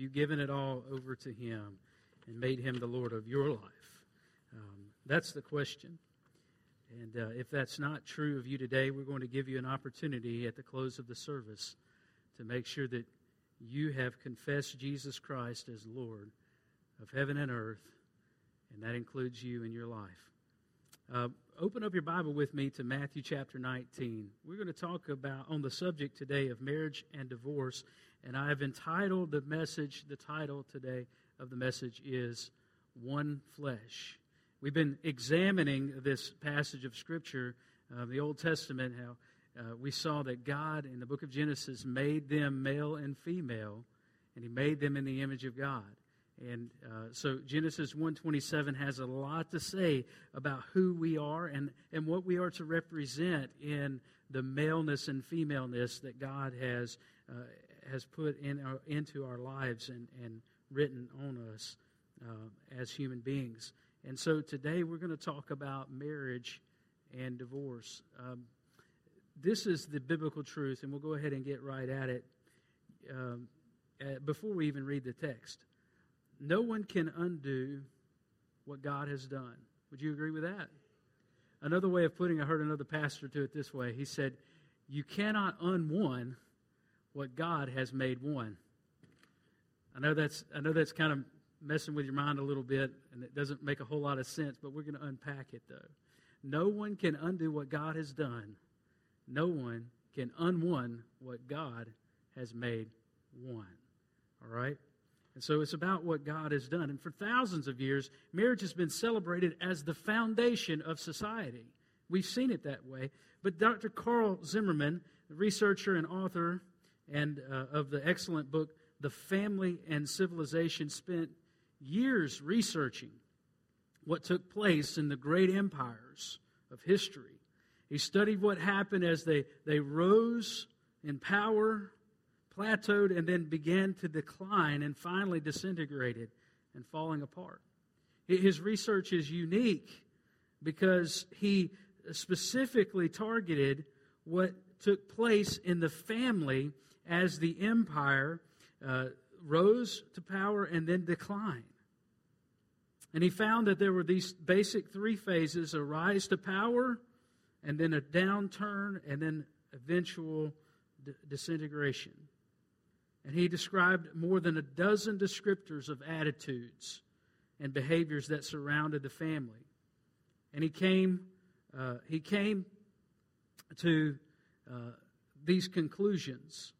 Have you given it all over to Him and made Him the Lord of your life? Um, that's the question. And uh, if that's not true of you today, we're going to give you an opportunity at the close of the service to make sure that you have confessed Jesus Christ as Lord of heaven and earth, and that includes you in your life. Uh, open up your Bible with me to Matthew chapter 19. We're going to talk about on the subject today of marriage and divorce, and I have entitled the message, the title today of the message is One Flesh. We've been examining this passage of Scripture, uh, the Old Testament, how uh, we saw that God in the book of Genesis made them male and female, and He made them in the image of God. And uh, so Genesis 127 has a lot to say about who we are and, and what we are to represent in the maleness and femaleness that God has, uh, has put in our, into our lives and, and written on us uh, as human beings. And so today we're going to talk about marriage and divorce. Um, this is the biblical truth, and we'll go ahead and get right at it um, before we even read the text. No one can undo what God has done. Would you agree with that? Another way of putting I heard another pastor do it this way. He said, You cannot unone what God has made one. I know that's I know that's kind of messing with your mind a little bit and it doesn't make a whole lot of sense, but we're going to unpack it though. No one can undo what God has done. No one can unone what God has made one. All right? And so it's about what God has done. And for thousands of years, marriage has been celebrated as the foundation of society. We've seen it that way. But Dr. Carl Zimmerman, researcher and author and uh, of the excellent book The Family and Civilization, spent years researching what took place in the great empires of history. He studied what happened as they, they rose in power plateaued and then began to decline and finally disintegrated and falling apart. His research is unique because he specifically targeted what took place in the family as the empire uh, rose to power and then declined. And he found that there were these basic three phases a rise to power, and then a downturn, and then eventual disintegration. And he described more than a dozen descriptors of attitudes and behaviors that surrounded the family. And he came, uh, he came to uh, these conclusions.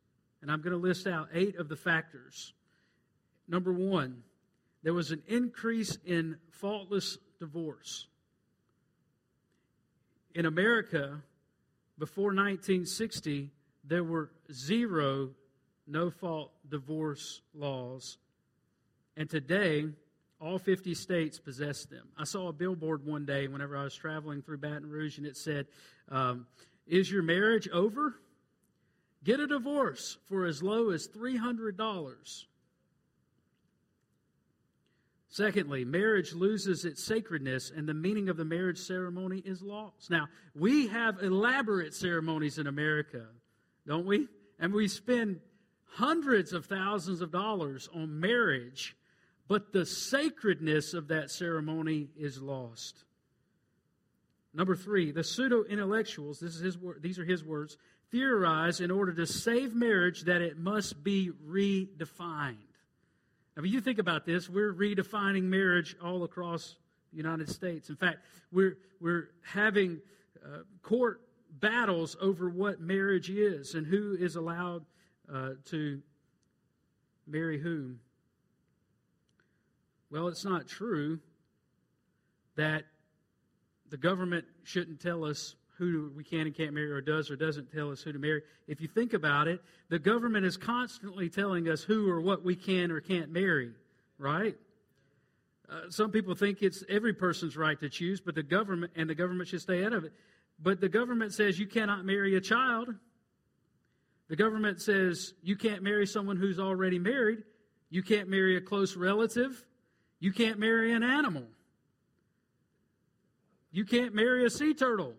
And I'm going to list out eight of the factors. Number one, there was an increase in faultless divorce. In America, before 1960, there were zero no fault divorce laws. And today, all 50 states possess them. I saw a billboard one day whenever I was traveling through Baton Rouge, and it said, um, Is your marriage over? Get a divorce for as low as $300. Secondly, marriage loses its sacredness and the meaning of the marriage ceremony is lost. Now, we have elaborate ceremonies in America, don't we? And we spend hundreds of thousands of dollars on marriage, but the sacredness of that ceremony is lost. Number three, the pseudo intellectuals, this is his, these are his words, theorize in order to save marriage that it must be redefined. I mean, you think about this, we're redefining marriage all across the United States. In fact, we're, we're having uh, court battles over what marriage is and who is allowed uh, to marry whom? Well, it's not true that the government shouldn't tell us who we can and can't marry, or does or doesn't tell us who to marry. If you think about it, the government is constantly telling us who or what we can or can't marry, right? Uh, some people think it's every person's right to choose, but the government and the government should stay out of it. But the government says you cannot marry a child. The government says you can't marry someone who's already married. You can't marry a close relative. You can't marry an animal. You can't marry a sea turtle.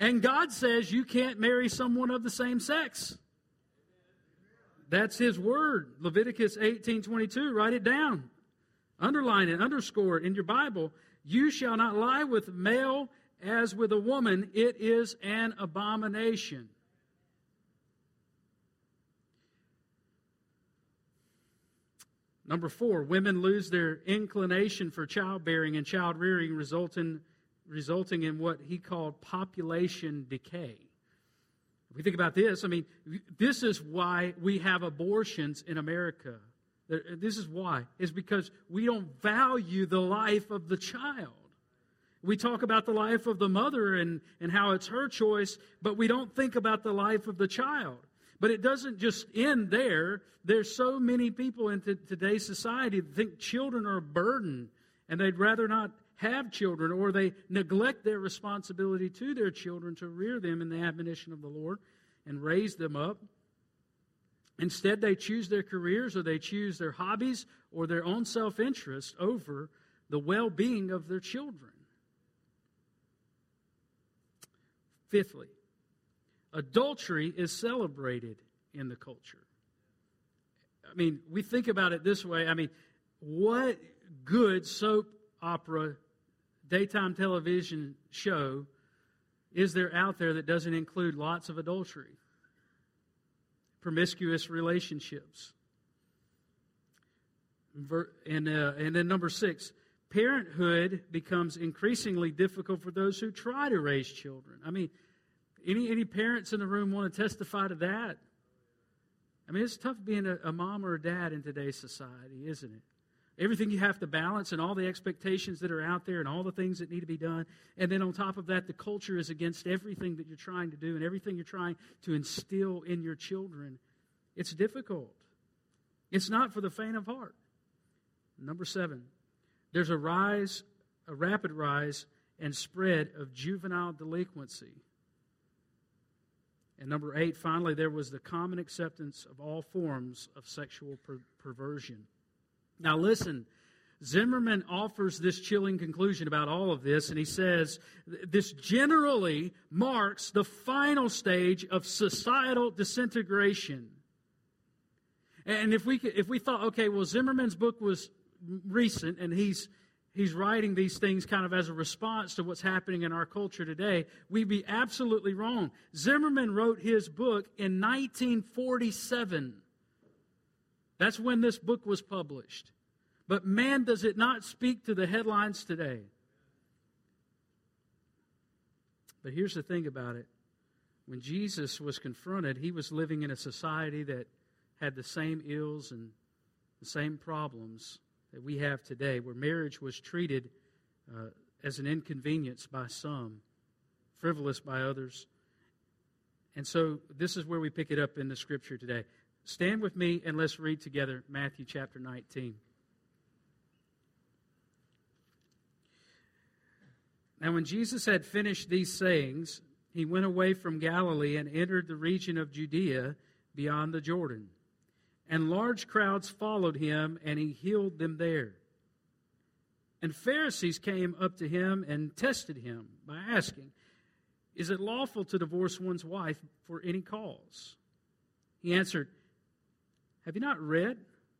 And God says you can't marry someone of the same sex. That's his word. Leviticus 18:22. Write it down. Underline it, underscore it in your Bible. You shall not lie with male as with a woman. It is an abomination. Number four, women lose their inclination for childbearing and child rearing, resulting, resulting in what he called population decay. If we think about this, I mean, this is why we have abortions in America. This is why. Is because we don't value the life of the child. We talk about the life of the mother and, and how it's her choice, but we don't think about the life of the child. But it doesn't just end there. There's so many people in t- today's society that think children are a burden and they'd rather not have children or they neglect their responsibility to their children to rear them in the admonition of the Lord and raise them up. Instead, they choose their careers or they choose their hobbies or their own self interest over the well being of their children. Fifthly, adultery is celebrated in the culture. I mean, we think about it this way. I mean, what good soap opera, daytime television show is there out there that doesn't include lots of adultery, promiscuous relationships? And, uh, and then number six, parenthood becomes increasingly difficult for those who try to raise children. I mean, any, any parents in the room want to testify to that? I mean, it's tough being a, a mom or a dad in today's society, isn't it? Everything you have to balance and all the expectations that are out there and all the things that need to be done. And then on top of that, the culture is against everything that you're trying to do and everything you're trying to instill in your children. It's difficult. It's not for the faint of heart. Number seven, there's a rise, a rapid rise and spread of juvenile delinquency. And number eight, finally, there was the common acceptance of all forms of sexual per- perversion. Now, listen, Zimmerman offers this chilling conclusion about all of this, and he says this generally marks the final stage of societal disintegration. And if we, if we thought, okay, well, Zimmerman's book was recent, and he's he's writing these things kind of as a response to what's happening in our culture today, we'd be absolutely wrong. Zimmerman wrote his book in 1947. That's when this book was published. But man, does it not speak to the headlines today. But here's the thing about it when Jesus was confronted, he was living in a society that had the same ills and the same problems that we have today, where marriage was treated uh, as an inconvenience by some, frivolous by others. And so this is where we pick it up in the scripture today. Stand with me and let's read together Matthew chapter 19. Now, when Jesus had finished these sayings, he went away from Galilee and entered the region of Judea beyond the Jordan and large crowds followed him, and he healed them there. And Pharisees came up to him and tested him by asking, Is it lawful to divorce one's wife for any cause? He answered, Have you not read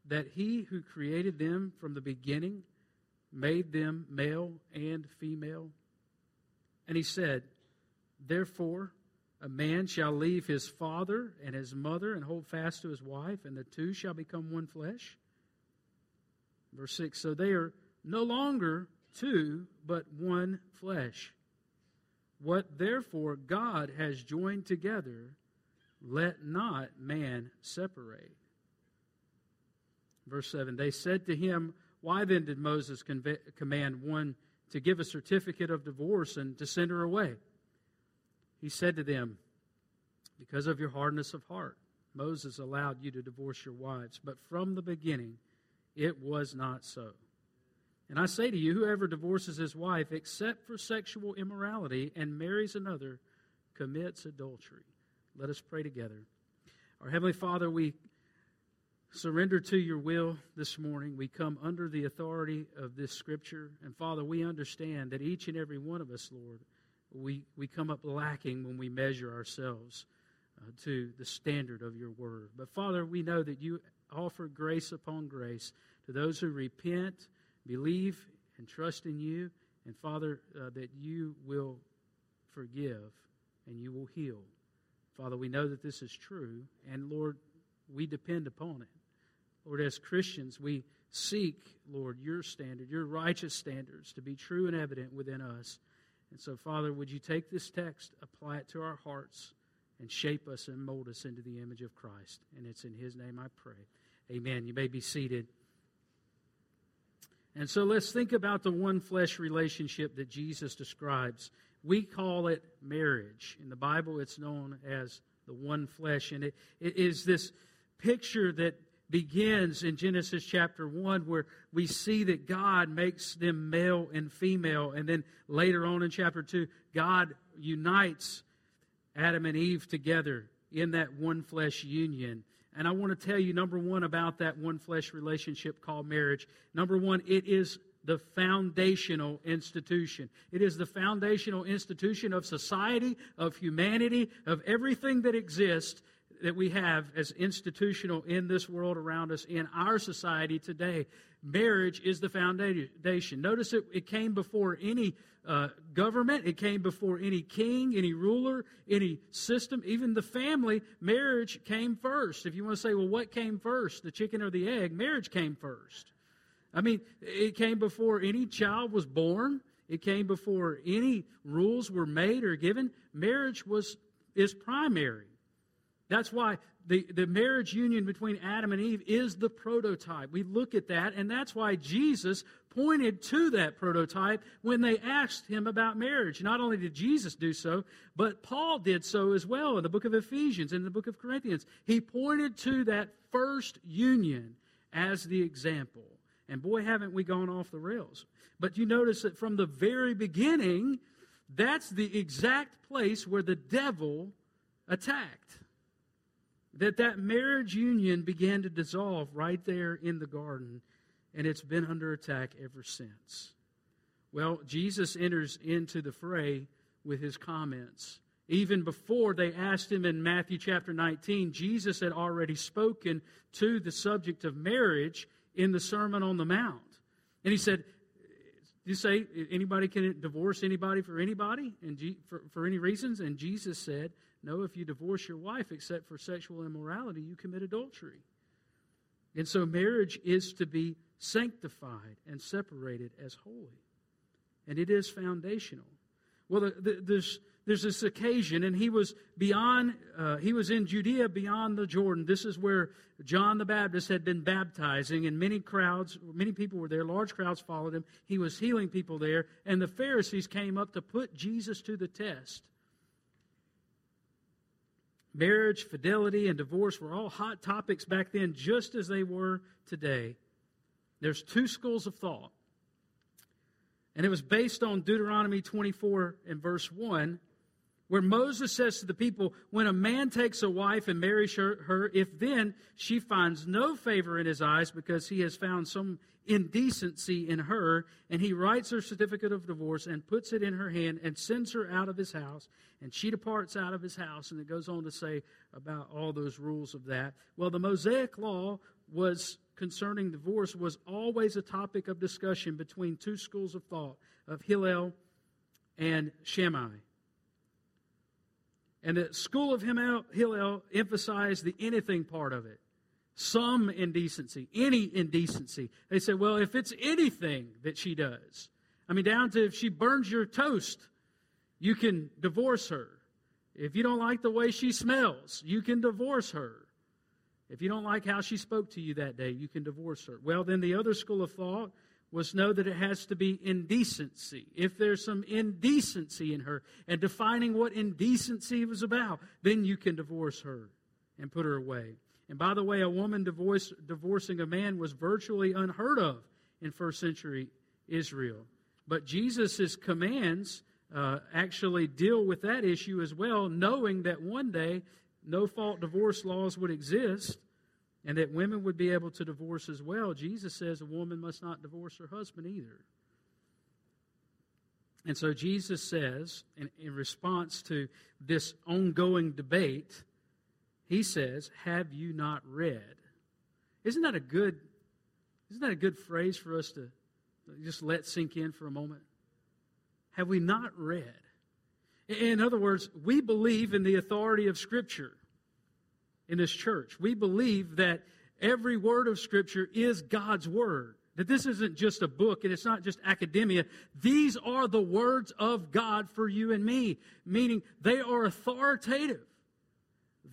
that he who created them from the beginning made them male and female? And he said, Therefore, a man shall leave his father and his mother and hold fast to his wife, and the two shall become one flesh. Verse 6 So they are no longer two, but one flesh. What therefore God has joined together, let not man separate. Verse 7 They said to him, Why then did Moses command one to give a certificate of divorce and to send her away? He said to them, Because of your hardness of heart, Moses allowed you to divorce your wives, but from the beginning it was not so. And I say to you, whoever divorces his wife except for sexual immorality and marries another commits adultery. Let us pray together. Our Heavenly Father, we surrender to your will this morning. We come under the authority of this scripture. And Father, we understand that each and every one of us, Lord, we, we come up lacking when we measure ourselves uh, to the standard of your word. But Father, we know that you offer grace upon grace to those who repent, believe, and trust in you. And Father, uh, that you will forgive and you will heal. Father, we know that this is true. And Lord, we depend upon it. Lord, as Christians, we seek, Lord, your standard, your righteous standards to be true and evident within us. And so, Father, would you take this text, apply it to our hearts, and shape us and mold us into the image of Christ? And it's in His name I pray. Amen. You may be seated. And so let's think about the one flesh relationship that Jesus describes. We call it marriage. In the Bible, it's known as the one flesh. And it, it is this picture that begins in Genesis chapter 1, where we see that God makes them male and female. And then later on in chapter 2, God unites Adam and Eve together in that one flesh union. And I want to tell you, number one, about that one flesh relationship called marriage. Number one, it is the foundational institution. It is the foundational institution of society, of humanity, of everything that exists that we have as institutional in this world around us, in our society today. Marriage is the foundation. Notice it, it came before any uh, government, it came before any king, any ruler, any system, even the family. Marriage came first. If you want to say, well, what came first, the chicken or the egg? Marriage came first. I mean, it came before any child was born. It came before any rules were made or given. Marriage was is primary. That's why the, the marriage union between Adam and Eve is the prototype. We look at that, and that's why Jesus pointed to that prototype when they asked him about marriage. Not only did Jesus do so, but Paul did so as well in the book of Ephesians and the book of Corinthians. He pointed to that first union as the example. And boy, haven't we gone off the rails. But you notice that from the very beginning, that's the exact place where the devil attacked that that marriage union began to dissolve right there in the garden, and it's been under attack ever since. Well, Jesus enters into the fray with his comments. Even before they asked him in Matthew chapter 19, Jesus had already spoken to the subject of marriage in the Sermon on the Mount. And he said, you say anybody can divorce anybody for anybody and for, for any reasons? And Jesus said, no, if you divorce your wife except for sexual immorality, you commit adultery. And so marriage is to be sanctified and separated as holy. And it is foundational. Well, the, the, there's, there's this occasion, and he was beyond, uh, he was in Judea beyond the Jordan. This is where John the Baptist had been baptizing, and many crowds, many people were there. Large crowds followed him. He was healing people there, and the Pharisees came up to put Jesus to the test. Marriage, fidelity, and divorce were all hot topics back then, just as they were today. There's two schools of thought. And it was based on Deuteronomy 24 and verse 1, where Moses says to the people, When a man takes a wife and marries her, her, if then she finds no favor in his eyes because he has found some indecency in her, and he writes her certificate of divorce and puts it in her hand and sends her out of his house, and she departs out of his house. And it goes on to say about all those rules of that. Well, the Mosaic law was concerning divorce was always a topic of discussion between two schools of thought of Hillel and Shammai. And the school of Hillel emphasized the anything part of it some indecency, any indecency. They say, well, if it's anything that she does, I mean, down to if she burns your toast, you can divorce her. If you don't like the way she smells, you can divorce her. If you don't like how she spoke to you that day, you can divorce her. Well, then the other school of thought was know that it has to be indecency. If there's some indecency in her and defining what indecency was about, then you can divorce her and put her away. And by the way, a woman divorce, divorcing a man was virtually unheard of in first century Israel. But Jesus' commands uh, actually deal with that issue as well, knowing that one day no fault divorce laws would exist and that women would be able to divorce as well. Jesus says a woman must not divorce her husband either. And so Jesus says, in, in response to this ongoing debate, he says, Have you not read? Isn't that a good isn't that a good phrase for us to just let sink in for a moment? Have we not read? In other words, we believe in the authority of Scripture in this church. We believe that every word of Scripture is God's Word. That this isn't just a book and it's not just academia. These are the words of God for you and me, meaning they are authoritative.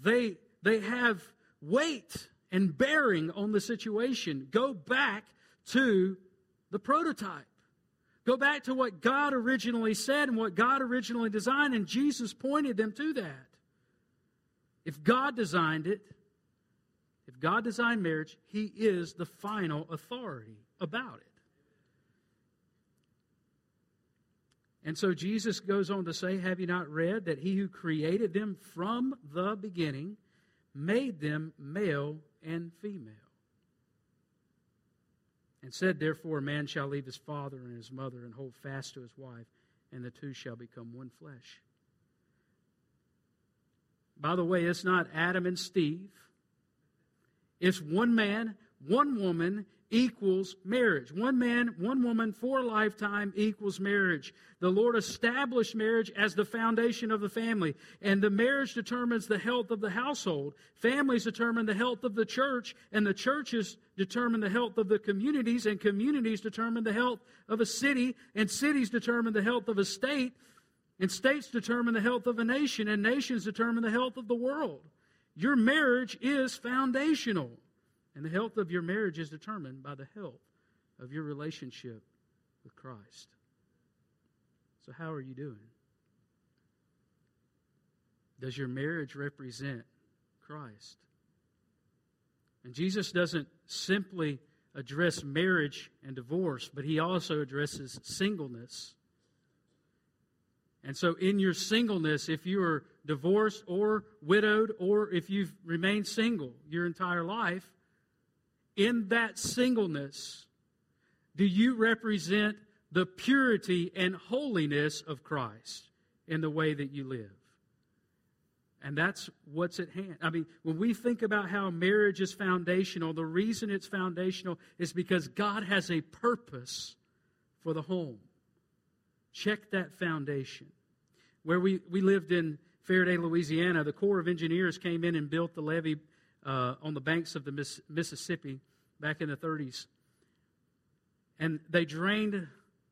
They, they have weight and bearing on the situation. Go back to the prototype. Go back to what God originally said and what God originally designed, and Jesus pointed them to that. If God designed it, if God designed marriage, He is the final authority about it. And so Jesus goes on to say, Have you not read that He who created them from the beginning made them male and female? And said, Therefore, a man shall leave his father and his mother and hold fast to his wife, and the two shall become one flesh. By the way, it's not Adam and Steve. It's one man, one woman equals marriage. One man, one woman for a lifetime equals marriage. The Lord established marriage as the foundation of the family, and the marriage determines the health of the household. Families determine the health of the church, and the churches determine the health of the communities, and communities determine the health of a city, and cities determine the health of a state, and states determine the health of a nation, and nations determine the health of the world. Your marriage is foundational. And the health of your marriage is determined by the health of your relationship with Christ. So, how are you doing? Does your marriage represent Christ? And Jesus doesn't simply address marriage and divorce, but he also addresses singleness. And so, in your singleness, if you are divorced or widowed, or if you've remained single your entire life, in that singleness, do you represent the purity and holiness of Christ in the way that you live? And that's what's at hand. I mean, when we think about how marriage is foundational, the reason it's foundational is because God has a purpose for the home. Check that foundation. Where we, we lived in Ferriday, Louisiana, the Corps of Engineers came in and built the levee uh, on the banks of the Miss- Mississippi back in the 30s. And they drained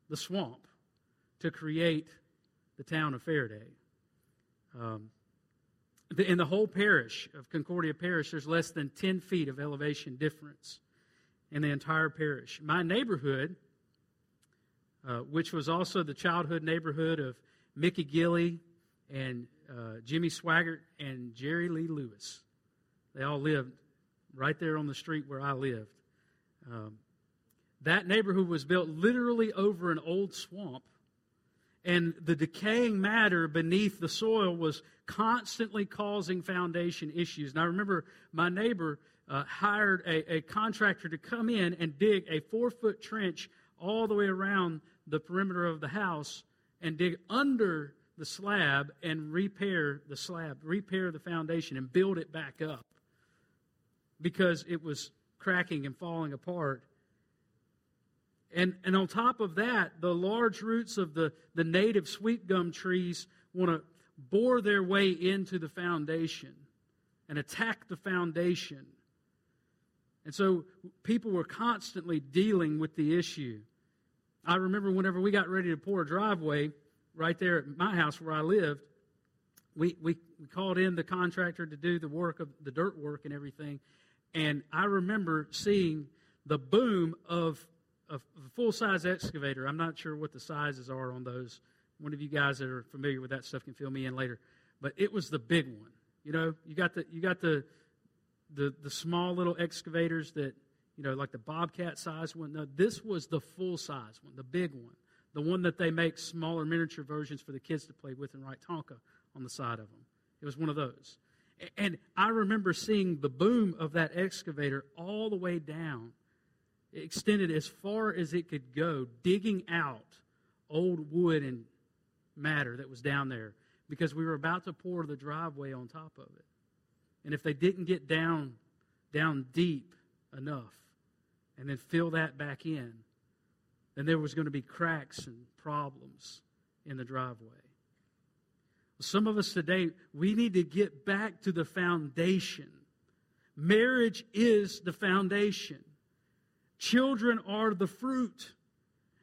the swamp to create the town of Ferriday. Um, in the whole parish of Concordia Parish, there's less than 10 feet of elevation difference in the entire parish. My neighborhood, uh, which was also the childhood neighborhood of Mickey Gilley and uh, Jimmy Swaggart and Jerry Lee Lewis, they all lived right there on the street where I lived. Um, that neighborhood was built literally over an old swamp, and the decaying matter beneath the soil was constantly causing foundation issues. And I remember my neighbor uh, hired a, a contractor to come in and dig a four foot trench all the way around the perimeter of the house and dig under the slab and repair the slab, repair the foundation, and build it back up because it was cracking and falling apart. And, and on top of that, the large roots of the, the native sweet gum trees want to bore their way into the foundation and attack the foundation. And so people were constantly dealing with the issue. I remember whenever we got ready to pour a driveway right there at my house where I lived, we, we, we called in the contractor to do the work of the dirt work and everything. And I remember seeing the boom of a full size excavator. I'm not sure what the sizes are on those. One of you guys that are familiar with that stuff can fill me in later. But it was the big one. You know, you got the you got the the the small little excavators that you know, like the Bobcat size one. No, this was the full size one, the big one, the one that they make smaller miniature versions for the kids to play with and write Tonka on the side of them. It was one of those. And I remember seeing the boom of that excavator all the way down, extended as far as it could go, digging out old wood and matter that was down there because we were about to pour the driveway on top of it. And if they didn't get down, down deep enough and then fill that back in, then there was going to be cracks and problems in the driveway. Some of us today, we need to get back to the foundation. Marriage is the foundation. Children are the fruit.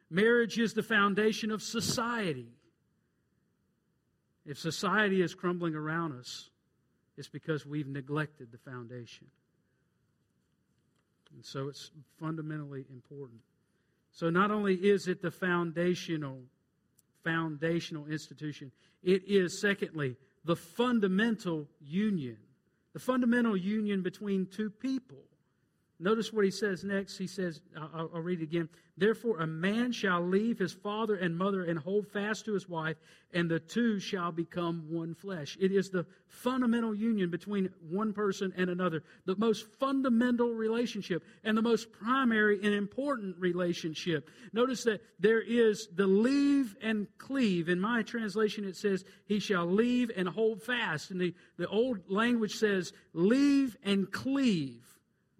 Marriage is the foundation of society. If society is crumbling around us, it's because we've neglected the foundation. And so it's fundamentally important. So not only is it the foundational foundational institution, it is secondly the fundamental union. The fundamental union between two people. Notice what he says next. He says, I'll, I'll, read it again. Therefore, a man shall leave his father and mother and hold fast to his wife, and the two shall become one flesh. It is the fundamental union between one person and another, the most fundamental relationship, and the most primary and important relationship. Notice that there is the leave and cleave. In my translation, it says, He shall leave and hold fast. And the, the old language says, Leave and cleave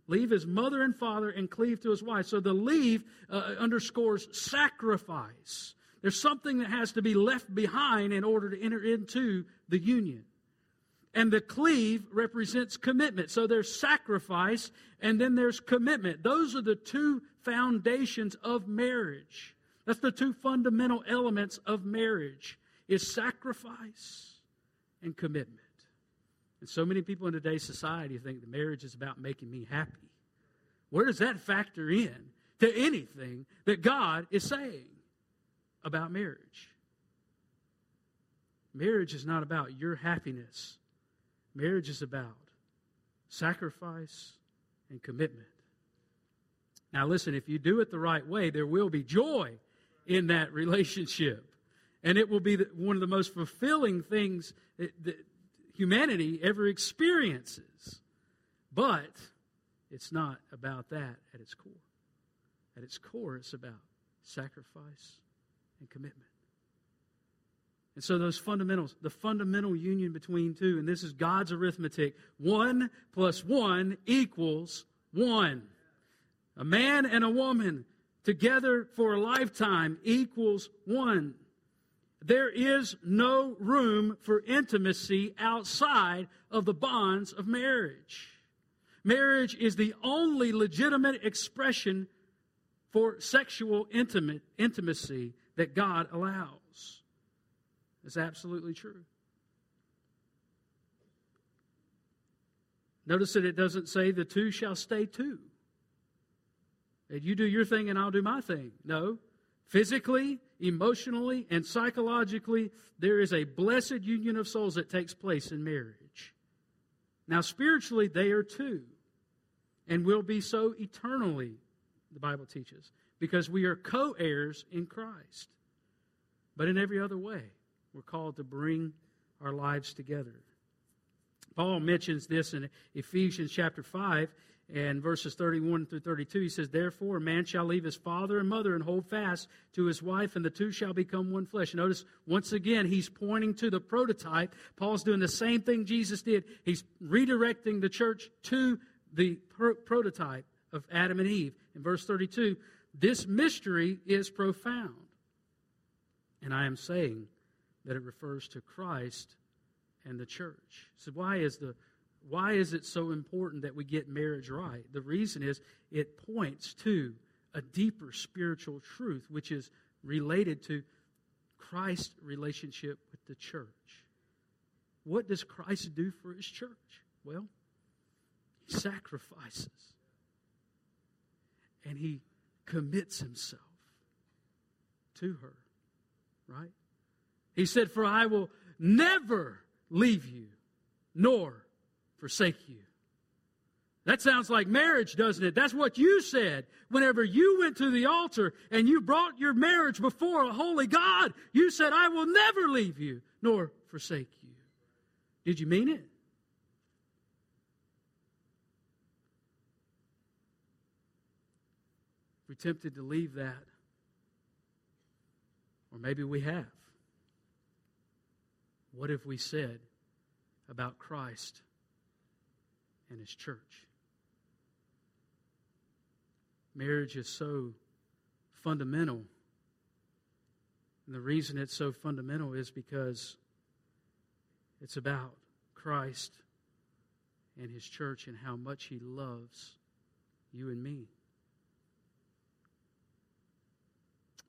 leave his mother and father and cleave to his wife. So the leave uh, underscores sacrifice. There's something that has to be left behind in order to enter into the union. And the cleave represents commitment. So there's sacrifice and then there's commitment. Those are the two foundations of marriage. That's the two fundamental elements of marriage is sacrifice and commitment. And so many people in today's society think that marriage is about making me happy. Where does that factor in to anything that God is saying about marriage? Marriage is not about your happiness. Marriage is about sacrifice and commitment. Now, listen, if you do it the right way, there will be joy in that relationship. And it will be one of the most fulfilling things that, humanity ever experiences. But it's not about that at its core. At its core, it's about sacrifice and commitment. And so, those fundamentals, the fundamental union between two, and this is God's arithmetic one plus one equals one. A man and a woman together for a lifetime equals one. There is no room for intimacy outside of the bonds of marriage. Marriage is the only legitimate expression for sexual intimate, intimacy that God allows. It's absolutely true. Notice that it doesn't say the two shall stay two. And you do your thing and I'll do my thing. No. Physically, emotionally, and psychologically, there is a blessed union of souls that takes place in marriage. Now, spiritually, they are two, and will be so eternally, the Bible teaches, because we are co heirs in Christ. But in every other way, we're called to bring our lives together. Paul mentions this in Ephesians chapter 5 and verses 31 through 32, he says, Therefore, a man shall leave his father and mother and hold fast to his wife, and the two shall become one flesh. Notice, once again, he's pointing to the prototype. Paul's doing the same thing Jesus did. He's redirecting the church to the pro- prototype of Adam and Eve. In verse 32, this mystery is profound. And I am saying that it refers to Christ and the church. So, why is the why is it so important that we get marriage right? The reason is it points to a deeper spiritual truth, which is related to Christ's relationship with the church. What does Christ do for his church? Well, he sacrifices and he commits himself to her, right? He said, For I will never leave you nor forsake you. That sounds like marriage, doesn't it? That's what you said whenever you went to the altar and you brought your marriage before a holy God. You said, I will never leave you nor forsake you. Did you mean it? We're tempted to leave that, or maybe we have. What have we said about Christ and his church. Marriage is so fundamental. And the reason it's so fundamental is because it's about Christ and his church and how much he loves you and me.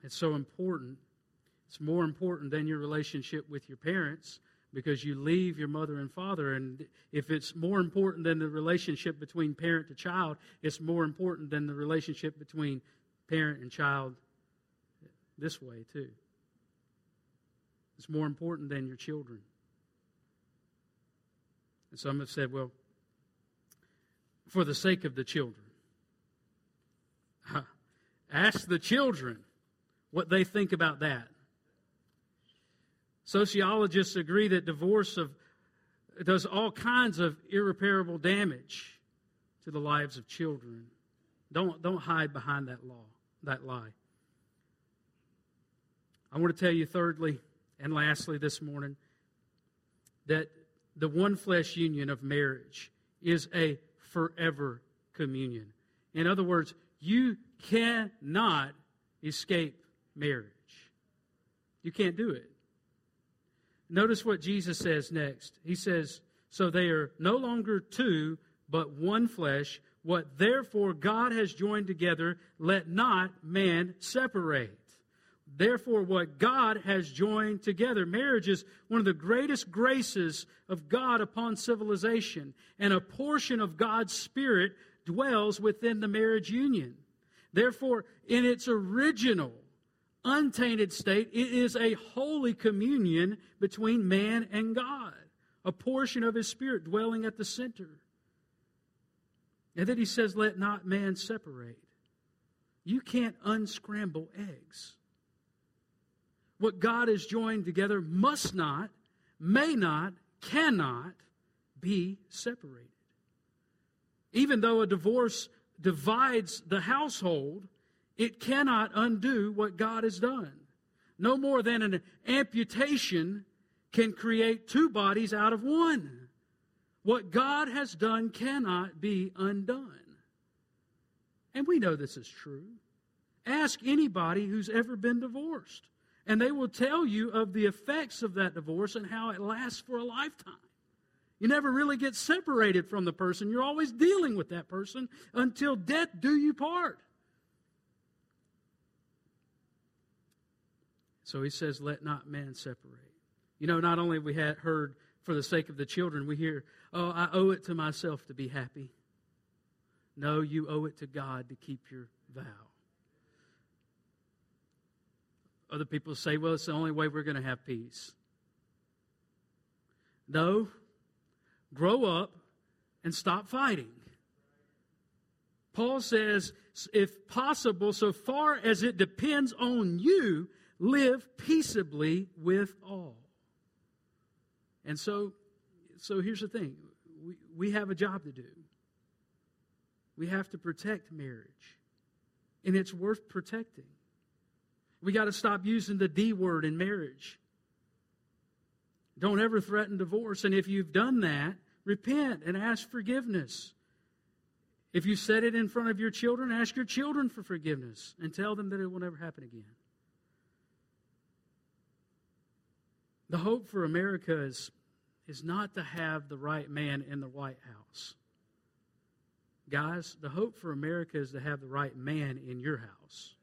It's so important. It's more important than your relationship with your parents because you leave your mother and father. And if it's more important than the relationship between parent to child, it's more important than the relationship between parent and child this way, too. It's more important than your children. And some have said, well, for the sake of the children, ask the children what they think about that. Sociologists agree that divorce of, does all kinds of irreparable damage to the lives of children. Don't, don't hide behind that law, that lie. I want to tell you, thirdly and lastly, this morning, that the one flesh union of marriage is a forever communion. In other words, you cannot escape marriage. You can't do it. Notice what Jesus says next. He says, So they are no longer two, but one flesh. What therefore God has joined together, let not man separate. Therefore, what God has joined together, marriage is one of the greatest graces of God upon civilization, and a portion of God's Spirit dwells within the marriage union. Therefore, in its original untainted state, it is a holy communion between man and God, a portion of his spirit dwelling at the center. And then he says, Let not man separate. You can't unscramble eggs. What God has joined together must not, may not, cannot be separated. Even though a divorce divides the household, it cannot undo what God has done. No more than an amputation can create two bodies out of one. What God has done cannot be undone. And we know this is true. Ask anybody who's ever been divorced, and they will tell you of the effects of that divorce and how it lasts for a lifetime. You never really get separated from the person. You're always dealing with that person until death do you part. So he says, Let not man separate. You know, not only we had heard for the sake of the children, we hear, Oh, I owe it to myself to be happy. No, you owe it to God to keep your vow. Other people say, Well, it's the only way we're going to have peace. No, grow up and stop fighting. Paul says, if possible, so far as it depends on you, live peaceably with all. And so, so here's the thing we, we have a job to do. We have to protect marriage, and it's worth protecting. We got to stop using the D word in marriage. Don't ever threaten divorce. And if you've done that, repent and ask forgiveness. If you said it in front of your children, ask your children for forgiveness and tell them that it will never happen again. The hope for America is, is not to have the right man in the White House. Guys, the hope for America is to have the right man in your house.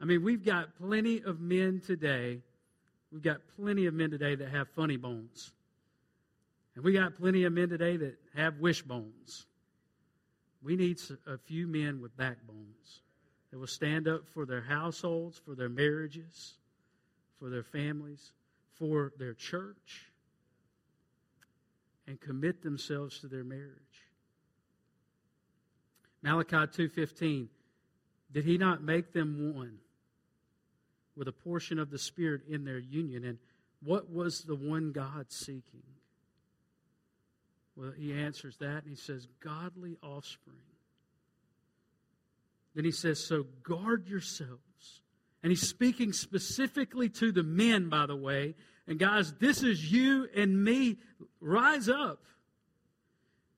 I mean, we've got plenty of men today. We've got plenty of men today that have funny bones. And we got plenty of men today that have wishbones. We need a few men with backbones that will stand up for their households, for their marriages, for their families, for their church and commit themselves to their marriage. Malachi 2:15 Did he not make them one with a portion of the spirit in their union and what was the one God seeking? Well, he answers that and he says godly offspring. Then he says so guard yourselves. And he's speaking specifically to the men, by the way, and guys, this is you and me. Rise up.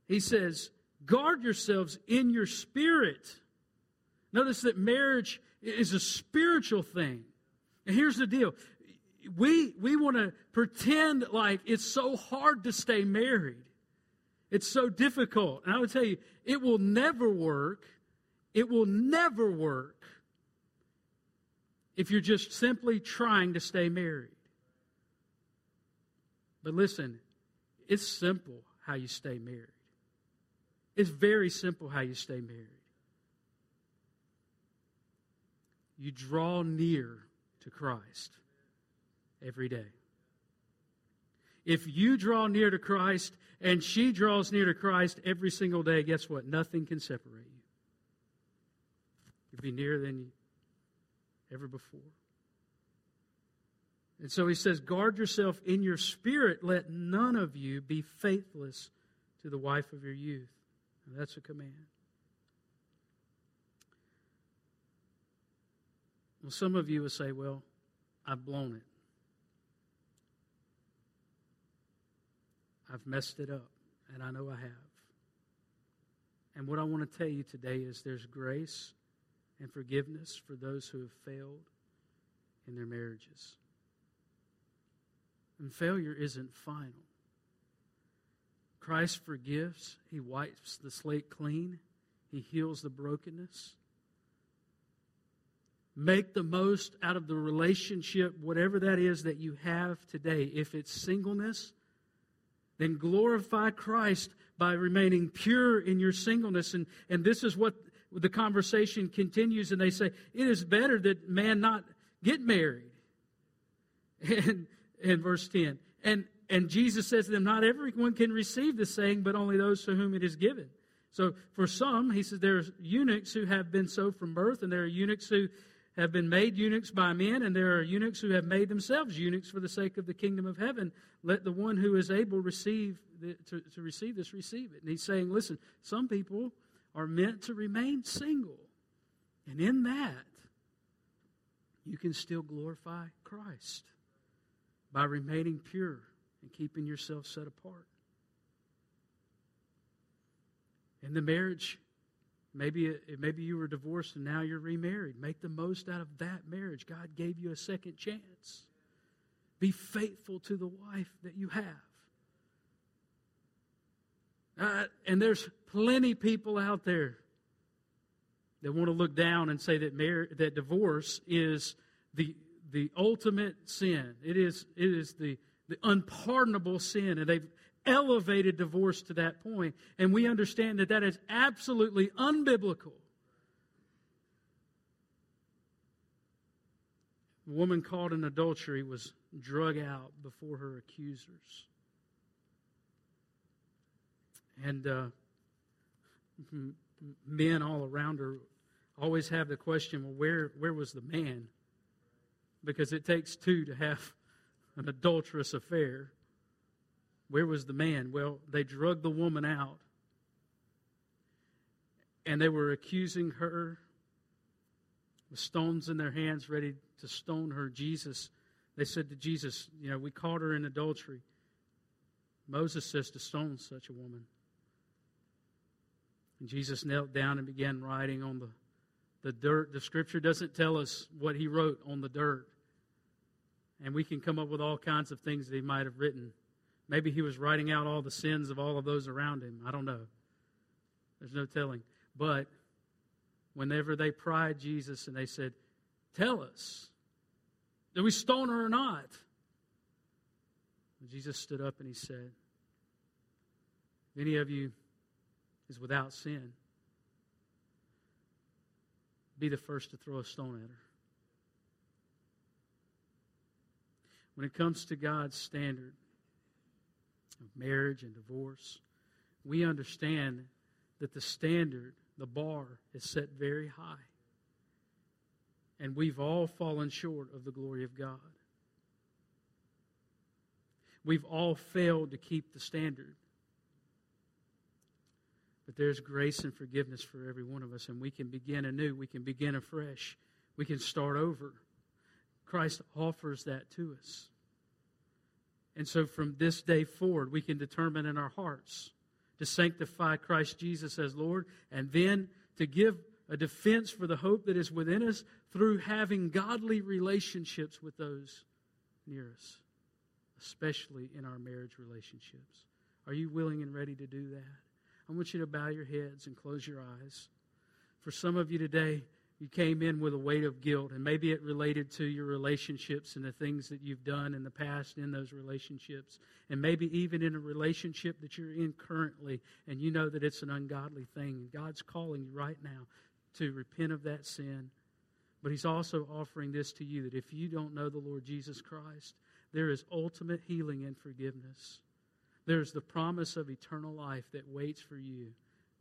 He says, guard yourselves in your spirit. Notice that marriage is a spiritual thing. And here's the deal we, we want to pretend like it's so hard to stay married. It's so difficult. And I would tell you, it will never work. It will never work if you're just simply trying to stay married. But listen, it's simple how you stay married. It's very simple how you stay married. You draw near to Christ every day. If you draw near to Christ and she draws near to Christ every single day, guess what? Nothing can separate you. You'll be nearer than ever before. And so he says, Guard yourself in your spirit. Let none of you be faithless to the wife of your youth. And that's a command. Well, some of you will say, Well, I've blown it. I've messed it up, and I know I have. And what I want to tell you today is there's grace and forgiveness for those who have failed in their marriages. And failure isn't final. Christ forgives, He wipes the slate clean, He heals the brokenness. Make the most out of the relationship, whatever that is that you have today. If it's singleness, then glorify Christ by remaining pure in your singleness. And, and this is what the conversation continues, and they say, It is better that man not get married. And in verse 10. And and Jesus says to them, Not everyone can receive the saying, but only those to whom it is given. So for some, he says, there are eunuchs who have been so from birth, and there are eunuchs who have been made eunuchs by men, and there are eunuchs who have made themselves eunuchs for the sake of the kingdom of heaven. Let the one who is able receive the, to, to receive this receive it. And he's saying, listen, some people are meant to remain single. And in that, you can still glorify Christ by remaining pure and keeping yourself set apart. In the marriage, maybe, maybe you were divorced and now you're remarried. Make the most out of that marriage. God gave you a second chance. Be faithful to the wife that you have. Uh, and there's plenty people out there that want to look down and say that mar- that divorce is the the ultimate sin. It is it is the the unpardonable sin. And they've elevated divorce to that point. And we understand that that is absolutely unbiblical. The woman caught in adultery was drug out before her accusers. And uh, men all around her always have the question well, where, where was the man? Because it takes two to have an adulterous affair. Where was the man? Well, they drug the woman out. And they were accusing her with stones in their hands, ready to stone her. Jesus, they said to Jesus, You know, we caught her in adultery. Moses says to stone such a woman. And Jesus knelt down and began writing on the, the dirt. The scripture doesn't tell us what he wrote on the dirt. And we can come up with all kinds of things that he might have written. Maybe he was writing out all the sins of all of those around him. I don't know. There's no telling. But whenever they pried Jesus and they said, Tell us, did we stone her or not? Jesus stood up and he said, any of you is without sin, be the first to throw a stone at her. when it comes to God's standard of marriage and divorce, we understand that the standard, the bar, is set very high. And we've all fallen short of the glory of God. We've all failed to keep the standard. But there's grace and forgiveness for every one of us, and we can begin anew. We can begin afresh. We can start over. Christ offers that to us. And so from this day forward, we can determine in our hearts to sanctify Christ Jesus as Lord, and then to give a defense for the hope that is within us through having godly relationships with those near us, especially in our marriage relationships. Are you willing and ready to do that? I want you to bow your heads and close your eyes. For some of you today, you came in with a weight of guilt, and maybe it related to your relationships and the things that you've done in the past in those relationships, and maybe even in a relationship that you're in currently, and you know that it's an ungodly thing. And God's calling you right now to repent of that sin. But He's also offering this to you that if you don't know the Lord Jesus Christ, there is ultimate healing and forgiveness. There's the promise of eternal life that waits for you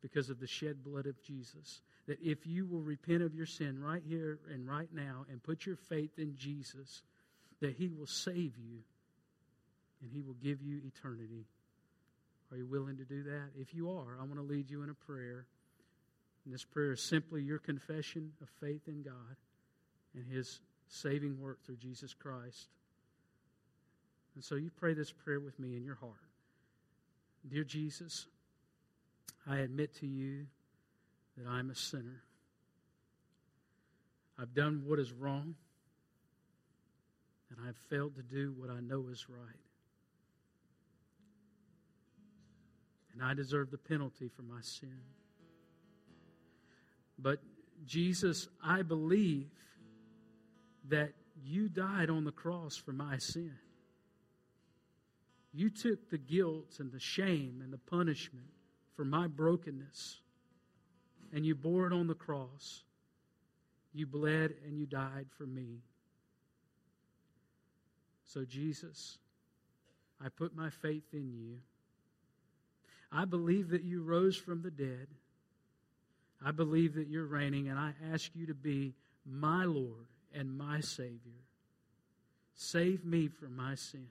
because of the shed blood of Jesus that if you will repent of your sin right here and right now and put your faith in Jesus, that He will save you and He will give you eternity. Are you willing to do that? If you are, I want to lead you in a prayer. And this prayer is simply your confession of faith in God and His saving work through Jesus Christ. And so you pray this prayer with me in your heart. Dear Jesus, I admit to you that I'm a sinner. I've done what is wrong, and I've failed to do what I know is right. And I deserve the penalty for my sin. But Jesus, I believe that you died on the cross for my sin. You took the guilt and the shame and the punishment for my brokenness and you bore it on the cross. You bled and you died for me. So, Jesus, I put my faith in you. I believe that you rose from the dead. I believe that you're reigning, and I ask you to be my Lord and my Savior. Save me from my sin.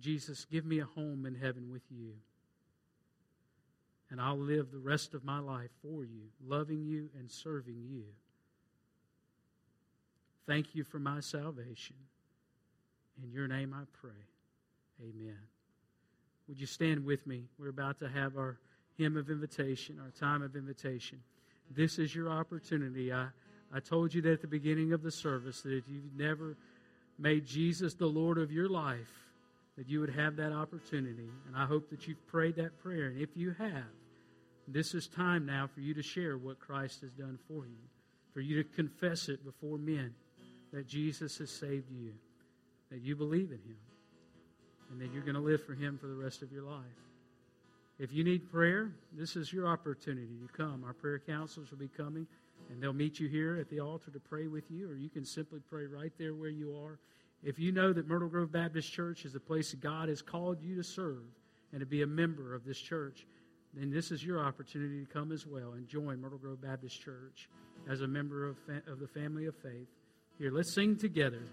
Jesus, give me a home in heaven with you and I'll live the rest of my life for you, loving you and serving you. Thank you for my salvation. In your name I pray. Amen. Would you stand with me? We're about to have our hymn of invitation, our time of invitation. This is your opportunity. I, I told you that at the beginning of the service that if you've never made Jesus the Lord of your life, that you would have that opportunity. And I hope that you've prayed that prayer. And if you have, this is time now for you to share what Christ has done for you, for you to confess it before men that Jesus has saved you, that you believe in Him, and that you're going to live for Him for the rest of your life. If you need prayer, this is your opportunity to come. Our prayer counselors will be coming, and they'll meet you here at the altar to pray with you, or you can simply pray right there where you are. If you know that Myrtle Grove Baptist Church is the place that God has called you to serve and to be a member of this church, then this is your opportunity to come as well and join Myrtle Grove Baptist Church as a member of, fa- of the family of faith. Here, let's sing together.